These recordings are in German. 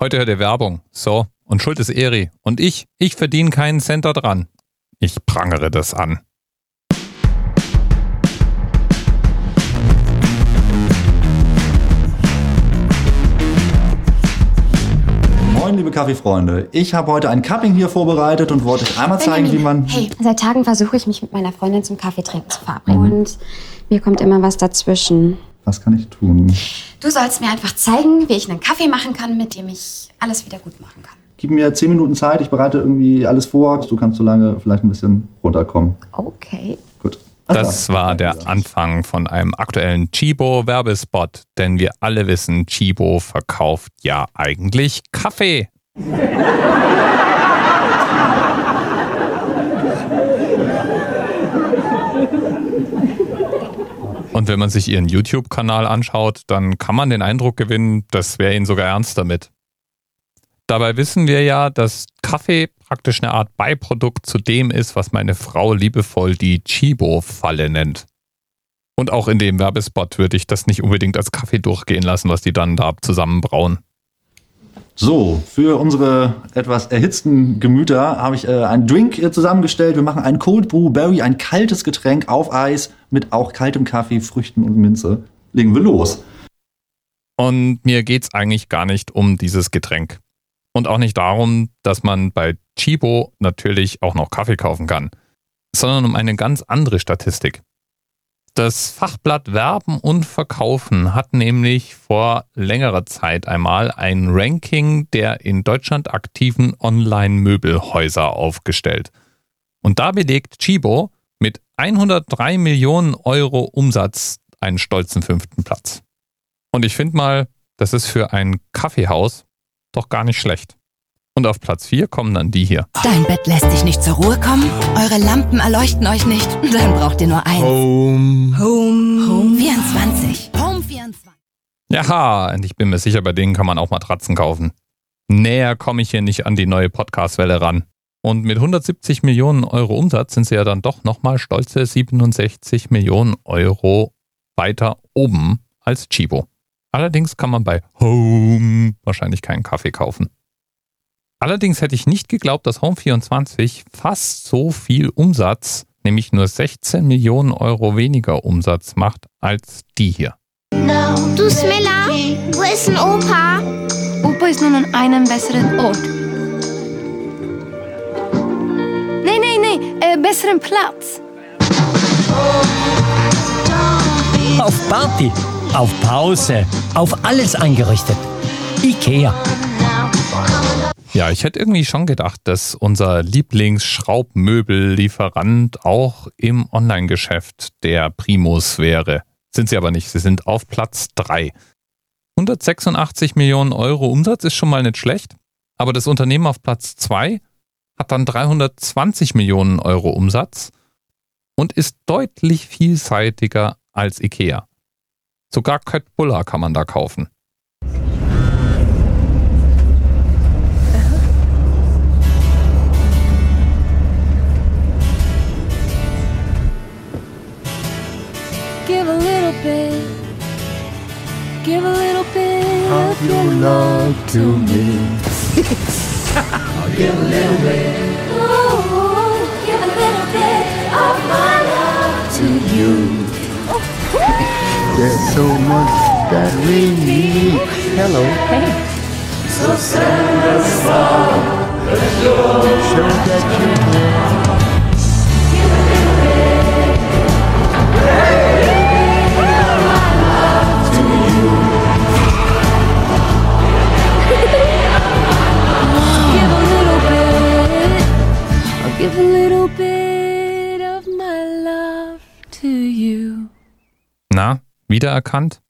Heute hört ihr Werbung. So, und schuld ist Eri. Und ich, ich verdiene keinen Cent dran. Ich prangere das an. Moin, liebe Kaffeefreunde. Ich habe heute ein Cupping hier vorbereitet und wollte euch einmal zeigen, wie man. Hey, seit Tagen versuche ich mich mit meiner Freundin zum Kaffeetrinken zu verabreden. Und mir kommt immer was dazwischen. Was kann ich tun? Du sollst mir einfach zeigen, wie ich einen Kaffee machen kann, mit dem ich alles wieder gut machen kann. Gib mir zehn Minuten Zeit, ich bereite irgendwie alles vor. Du kannst so lange vielleicht ein bisschen runterkommen. Okay. Gut. Das war der Anfang von einem aktuellen Chibo-Werbespot, denn wir alle wissen, Chibo verkauft ja eigentlich Kaffee. Und wenn man sich ihren YouTube-Kanal anschaut, dann kann man den Eindruck gewinnen, das wäre ihnen sogar ernst damit. Dabei wissen wir ja, dass Kaffee praktisch eine Art Beiprodukt zu dem ist, was meine Frau liebevoll die Chibo-Falle nennt. Und auch in dem Werbespot würde ich das nicht unbedingt als Kaffee durchgehen lassen, was die dann da zusammenbrauen. So, für unsere etwas erhitzten Gemüter habe ich äh, einen Drink äh, zusammengestellt. Wir machen ein Cold Brew Berry, ein kaltes Getränk auf Eis mit auch kaltem Kaffee, Früchten und Minze. Legen wir los. Und mir geht's eigentlich gar nicht um dieses Getränk. Und auch nicht darum, dass man bei Chibo natürlich auch noch Kaffee kaufen kann, sondern um eine ganz andere Statistik. Das Fachblatt Werben und Verkaufen hat nämlich vor längerer Zeit einmal ein Ranking der in Deutschland aktiven Online-Möbelhäuser aufgestellt. Und da belegt Chibo mit 103 Millionen Euro Umsatz einen stolzen fünften Platz. Und ich finde mal, das ist für ein Kaffeehaus doch gar nicht schlecht. Und auf Platz 4 kommen dann die hier. Dein Bett lässt dich nicht zur Ruhe kommen? Eure Lampen erleuchten euch nicht? Dann braucht ihr nur eins. Home. Home. Home 24. Home 24. Jaha, und ich bin mir sicher, bei denen kann man auch Matratzen kaufen. Näher komme ich hier nicht an die neue Podcast-Welle ran. Und mit 170 Millionen Euro Umsatz sind sie ja dann doch nochmal stolze 67 Millionen Euro weiter oben als Chibo. Allerdings kann man bei Home wahrscheinlich keinen Kaffee kaufen. Allerdings hätte ich nicht geglaubt, dass Home24 fast so viel Umsatz, nämlich nur 16 Millionen Euro weniger Umsatz macht als die hier. Du Smilla, wo ist ein Opa? Opa ist nun an einem besseren Ort. Nee, nee, nee, äh, besseren Platz. Auf Party, auf Pause, auf alles eingerichtet. Ikea. Ja, ich hätte irgendwie schon gedacht, dass unser Lieblingsschraubmöbellieferant auch im Online-Geschäft der Primus wäre. Sind sie aber nicht. Sie sind auf Platz 3. 186 Millionen Euro Umsatz ist schon mal nicht schlecht, aber das Unternehmen auf Platz 2 hat dann 320 Millionen Euro Umsatz und ist deutlich vielseitiger als IKEA. Sogar Köttbullar kann man da kaufen. Love to me. Ooh, give a little bit of my love to you. There's so much that we need. Hello. Hey. So send us love. Show that you wiedererkannt?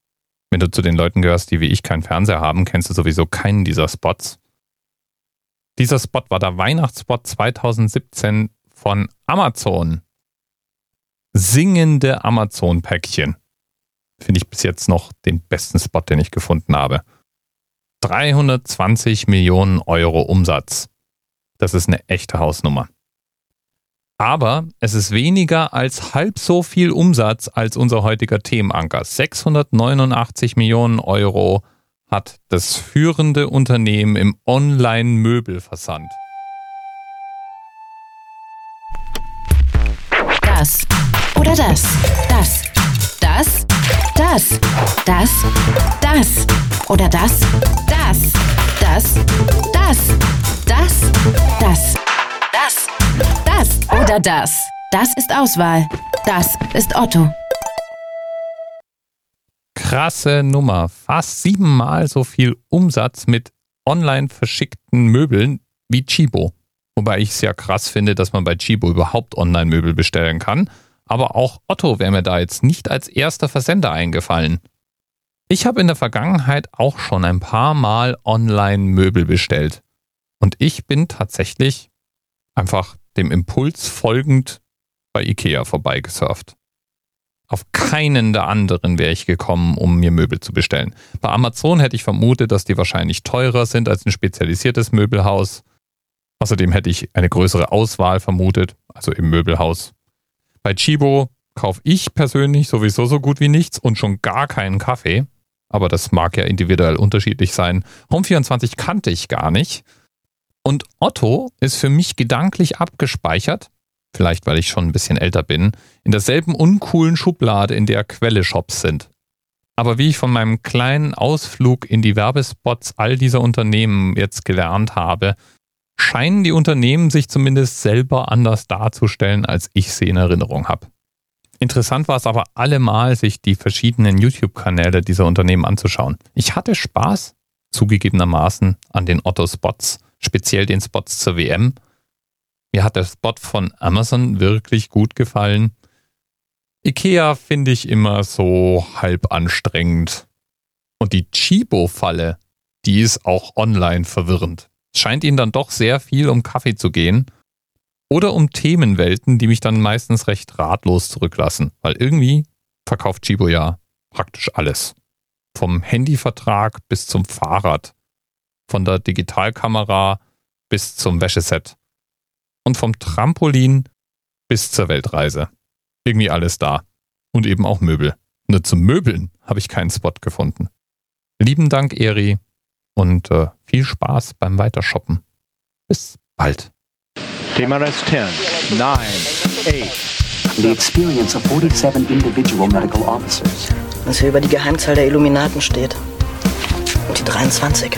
Wenn du zu den Leuten gehörst, die wie ich keinen Fernseher haben, kennst du sowieso keinen dieser Spots. Dieser Spot war der Weihnachtsspot 2017 von Amazon. Singende Amazon-Päckchen. Finde ich bis jetzt noch den besten Spot, den ich gefunden habe. 320 Millionen Euro Umsatz. Das ist eine echte Hausnummer. Aber es ist weniger als halb so viel Umsatz als unser heutiger Themenanker. 689 Millionen Euro hat das führende Unternehmen im Online-Möbelversand. Das oder das, das, das, das, das, das oder das, das, oder das. Das ist Auswahl. Das ist Otto. Krasse Nummer. Fast siebenmal so viel Umsatz mit online verschickten Möbeln wie Chibo. Wobei ich es ja krass finde, dass man bei Chibo überhaupt Online-Möbel bestellen kann. Aber auch Otto wäre mir da jetzt nicht als erster Versender eingefallen. Ich habe in der Vergangenheit auch schon ein paar Mal Online-Möbel bestellt. Und ich bin tatsächlich einfach dem Impuls folgend bei Ikea vorbeigesurft. Auf keinen der anderen wäre ich gekommen, um mir Möbel zu bestellen. Bei Amazon hätte ich vermutet, dass die wahrscheinlich teurer sind als ein spezialisiertes Möbelhaus. Außerdem hätte ich eine größere Auswahl vermutet, also im Möbelhaus. Bei Chibo kaufe ich persönlich sowieso so gut wie nichts und schon gar keinen Kaffee. Aber das mag ja individuell unterschiedlich sein. Home24 kannte ich gar nicht. Und Otto ist für mich gedanklich abgespeichert, vielleicht weil ich schon ein bisschen älter bin, in derselben uncoolen Schublade, in der Quelle-Shops sind. Aber wie ich von meinem kleinen Ausflug in die Werbespots all dieser Unternehmen jetzt gelernt habe, scheinen die Unternehmen sich zumindest selber anders darzustellen, als ich sie in Erinnerung habe. Interessant war es aber allemal, sich die verschiedenen YouTube-Kanäle dieser Unternehmen anzuschauen. Ich hatte Spaß, zugegebenermaßen, an den Otto-Spots, speziell den Spots zur WM. Mir hat der Spot von Amazon wirklich gut gefallen. Ikea finde ich immer so halb anstrengend. Und die Chibo-Falle, die ist auch online verwirrend. Es scheint ihnen dann doch sehr viel um Kaffee zu gehen. Oder um Themenwelten, die mich dann meistens recht ratlos zurücklassen. Weil irgendwie verkauft Chibo ja praktisch alles. Vom Handyvertrag bis zum Fahrrad. Von der Digitalkamera bis zum Wäscheset. Und vom Trampolin bis zur Weltreise. Irgendwie alles da. Und eben auch Möbel. Nur zum Möbeln habe ich keinen Spot gefunden. Lieben Dank, Eri. Und äh, viel Spaß beim Weitershoppen. Bis bald. TMRS 10, 9, 8. The experience of 47 individual medical officers. Was hier über die Geheimzahl der Illuminaten steht. Und die 23.